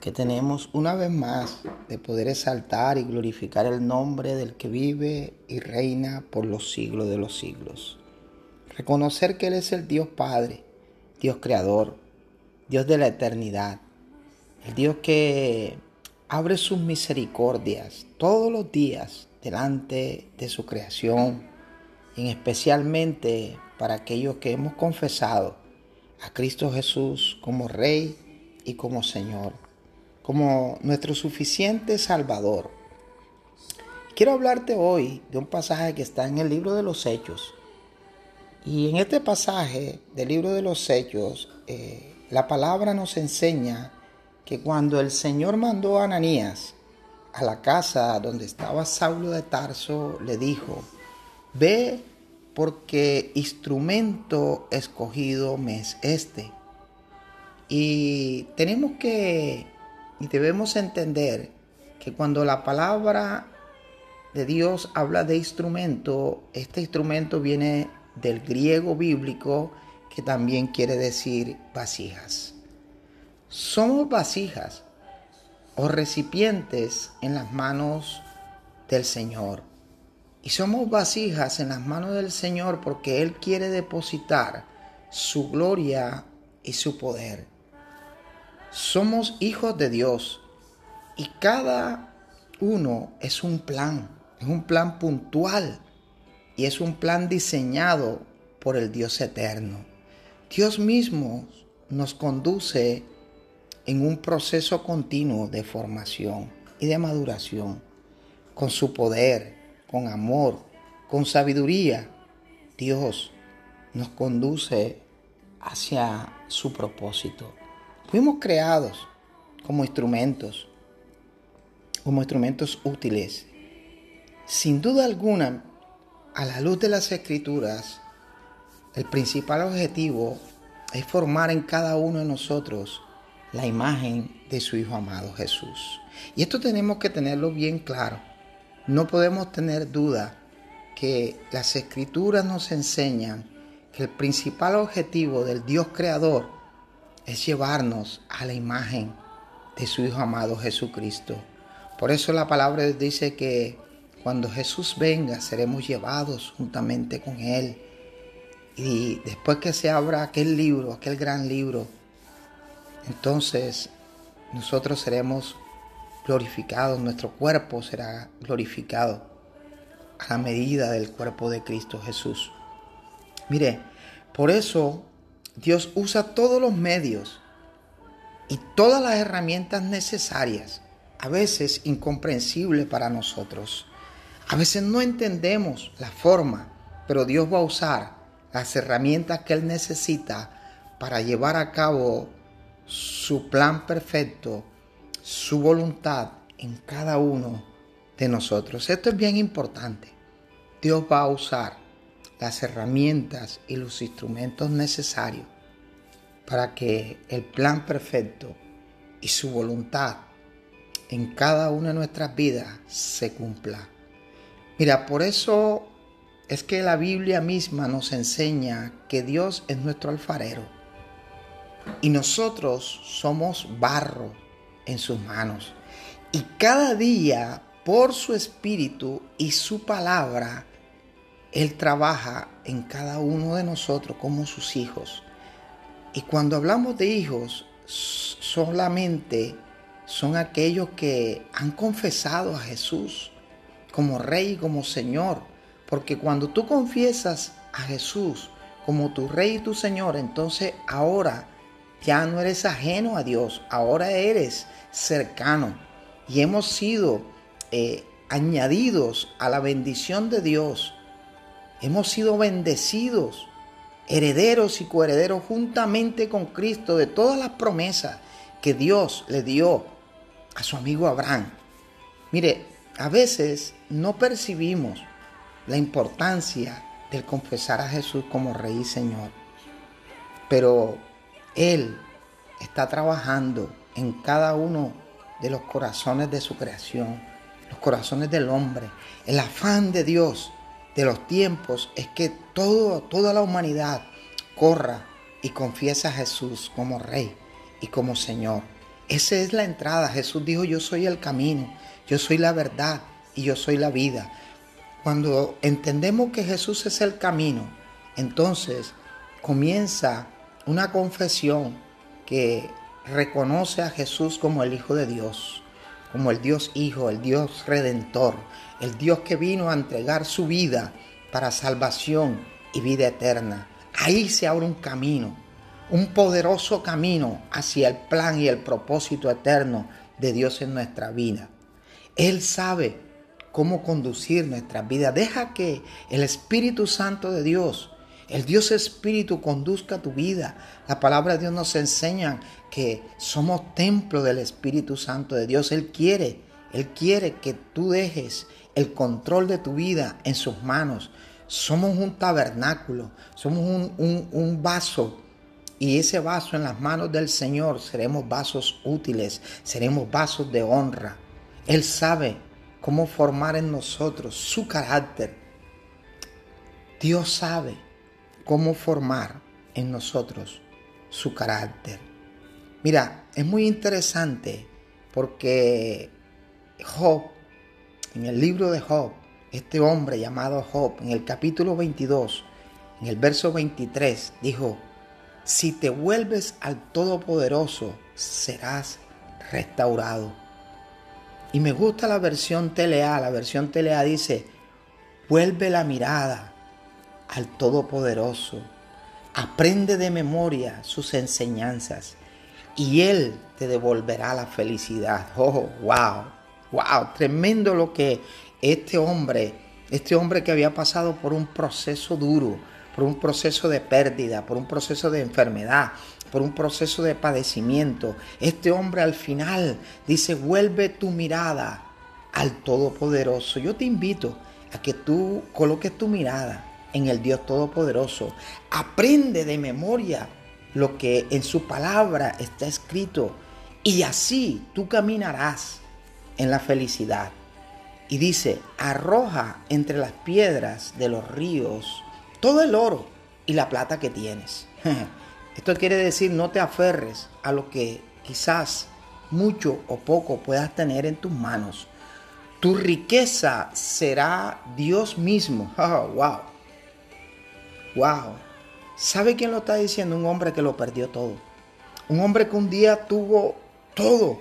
que tenemos una vez más de poder exaltar y glorificar el nombre del que vive y reina por los siglos de los siglos. Reconocer que Él es el Dios Padre, Dios Creador, Dios de la eternidad, el Dios que abre sus misericordias todos los días delante de su creación, y especialmente para aquellos que hemos confesado a Cristo Jesús como Rey y como Señor como nuestro suficiente Salvador. Quiero hablarte hoy de un pasaje que está en el libro de los Hechos. Y en este pasaje del libro de los Hechos, eh, la palabra nos enseña que cuando el Señor mandó a Ananías a la casa donde estaba Saulo de Tarso, le dijo, ve porque instrumento escogido me es este. Y tenemos que y debemos entender que cuando la palabra de Dios habla de instrumento, este instrumento viene del griego bíblico que también quiere decir vasijas. Somos vasijas o recipientes en las manos del Señor. Y somos vasijas en las manos del Señor porque Él quiere depositar su gloria y su poder. Somos hijos de Dios y cada uno es un plan, es un plan puntual y es un plan diseñado por el Dios eterno. Dios mismo nos conduce en un proceso continuo de formación y de maduración, con su poder, con amor, con sabiduría. Dios nos conduce hacia su propósito. Fuimos creados como instrumentos, como instrumentos útiles. Sin duda alguna, a la luz de las escrituras, el principal objetivo es formar en cada uno de nosotros la imagen de su Hijo amado Jesús. Y esto tenemos que tenerlo bien claro. No podemos tener duda que las escrituras nos enseñan que el principal objetivo del Dios creador es llevarnos a la imagen de su Hijo amado Jesucristo. Por eso la palabra dice que cuando Jesús venga seremos llevados juntamente con Él. Y después que se abra aquel libro, aquel gran libro, entonces nosotros seremos glorificados, nuestro cuerpo será glorificado a la medida del cuerpo de Cristo Jesús. Mire, por eso Dios usa todos los medios y todas las herramientas necesarias, a veces incomprensibles para nosotros. A veces no entendemos la forma, pero Dios va a usar las herramientas que Él necesita para llevar a cabo su plan perfecto, su voluntad en cada uno de nosotros. Esto es bien importante. Dios va a usar las herramientas y los instrumentos necesarios para que el plan perfecto y su voluntad en cada una de nuestras vidas se cumpla. Mira, por eso es que la Biblia misma nos enseña que Dios es nuestro alfarero y nosotros somos barro en sus manos. Y cada día, por su espíritu y su palabra, él trabaja en cada uno de nosotros como sus hijos. Y cuando hablamos de hijos, solamente son aquellos que han confesado a Jesús como Rey y como Señor. Porque cuando tú confiesas a Jesús como tu Rey y tu Señor, entonces ahora ya no eres ajeno a Dios, ahora eres cercano. Y hemos sido eh, añadidos a la bendición de Dios hemos sido bendecidos, herederos y coherederos juntamente con Cristo de todas las promesas que Dios le dio a su amigo Abraham. Mire, a veces no percibimos la importancia del confesar a Jesús como Rey y Señor. Pero Él está trabajando en cada uno de los corazones de su creación, los corazones del hombre. El afán de Dios de los tiempos es que todo, toda la humanidad corra y confiesa a Jesús como Rey y como Señor. Esa es la entrada. Jesús dijo, yo soy el camino, yo soy la verdad y yo soy la vida. Cuando entendemos que Jesús es el camino, entonces comienza una confesión que reconoce a Jesús como el Hijo de Dios, como el Dios Hijo, el Dios Redentor, el Dios que vino a entregar su vida para salvación y vida eterna. Ahí se abre un camino, un poderoso camino hacia el plan y el propósito eterno de Dios en nuestra vida. Él sabe cómo conducir nuestras vidas. Deja que el Espíritu Santo de Dios, el Dios Espíritu, conduzca tu vida. La palabra de Dios nos enseña que somos templo del Espíritu Santo de Dios. Él quiere, Él quiere que tú dejes el control de tu vida en sus manos. Somos un tabernáculo, somos un, un vaso y ese vaso en las manos del Señor seremos vasos útiles, seremos vasos de honra. Él sabe cómo formar en nosotros su carácter. Dios sabe cómo formar en nosotros su carácter. Mira, es muy interesante porque Job, en el libro de Job, este hombre llamado Job, en el capítulo 22, en el verso 23, dijo, si te vuelves al Todopoderoso, serás restaurado. Y me gusta la versión TLA. La versión TLA dice, vuelve la mirada al Todopoderoso. Aprende de memoria sus enseñanzas y Él te devolverá la felicidad. Oh, wow, wow, tremendo lo que este hombre, este hombre que había pasado por un proceso duro, por un proceso de pérdida, por un proceso de enfermedad, por un proceso de padecimiento. Este hombre al final dice, vuelve tu mirada al Todopoderoso. Yo te invito a que tú coloques tu mirada en el Dios Todopoderoso. Aprende de memoria lo que en su palabra está escrito y así tú caminarás en la felicidad. Y dice, arroja entre las piedras de los ríos todo el oro y la plata que tienes. Esto quiere decir no te aferres a lo que quizás mucho o poco puedas tener en tus manos. Tu riqueza será Dios mismo. Oh, wow. Wow. ¿Sabe quién lo está diciendo? Un hombre que lo perdió todo. Un hombre que un día tuvo todo.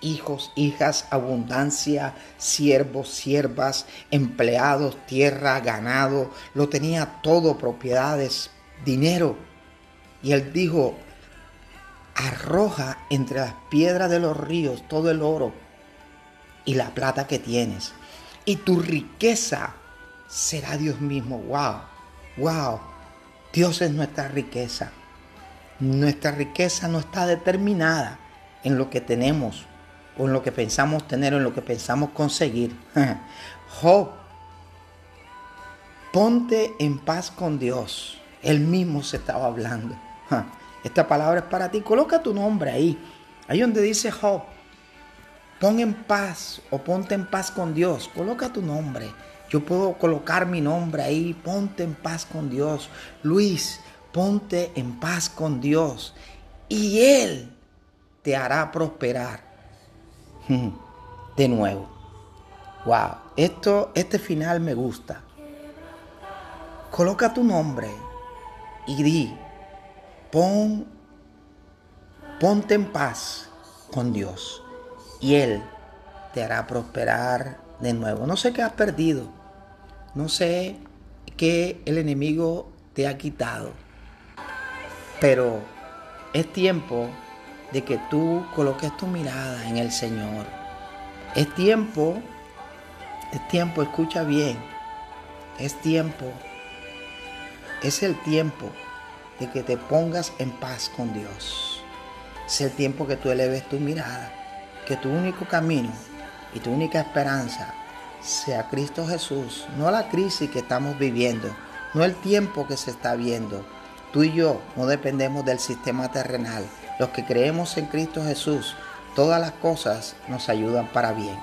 Hijos, hijas, abundancia, siervos, siervas, empleados, tierra, ganado. Lo tenía todo, propiedades, dinero. Y él dijo, arroja entre las piedras de los ríos todo el oro y la plata que tienes. Y tu riqueza será Dios mismo. Wow, wow. Dios es nuestra riqueza. Nuestra riqueza no está determinada en lo que tenemos o en lo que pensamos tener o en lo que pensamos conseguir. Job, ponte en paz con Dios. Él mismo se estaba hablando. Esta palabra es para ti. Coloca tu nombre ahí. Ahí donde dice Job. Pon en paz o ponte en paz con Dios. Coloca tu nombre. Yo puedo colocar mi nombre ahí. Ponte en paz con Dios. Luis, ponte en paz con Dios. Y Él te hará prosperar. De nuevo. Wow. Esto, este final me gusta. Coloca tu nombre y di, pon, ponte en paz con Dios y Él te hará prosperar de nuevo. No sé qué has perdido, no sé qué el enemigo te ha quitado, pero es tiempo de que tú coloques tu mirada en el Señor. Es tiempo, es tiempo, escucha bien, es tiempo, es el tiempo de que te pongas en paz con Dios. Es el tiempo que tú eleves tu mirada, que tu único camino y tu única esperanza sea Cristo Jesús, no la crisis que estamos viviendo, no el tiempo que se está viendo. Tú y yo no dependemos del sistema terrenal. Los que creemos en Cristo Jesús, todas las cosas nos ayudan para bien.